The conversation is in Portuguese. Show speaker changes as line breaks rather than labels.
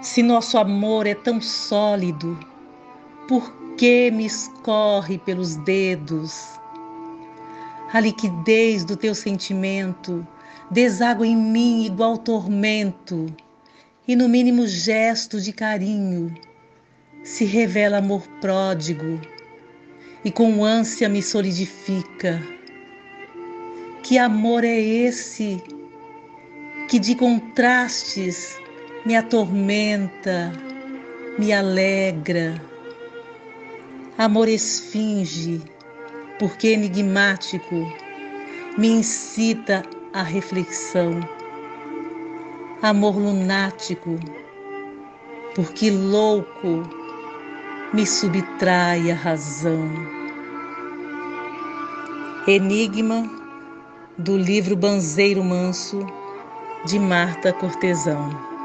Se nosso amor é tão sólido, por que me escorre pelos dedos? A liquidez do teu sentimento deságua em mim igual tormento, e no mínimo gesto de carinho se revela amor pródigo e com ânsia me solidifica. Que amor é esse que de contrastes me atormenta, me alegra? Amor esfinge, porque enigmático, me incita à reflexão. Amor lunático, porque louco me subtrai a razão. Enigma do livro Banzeiro Manso, de Marta Cortesão.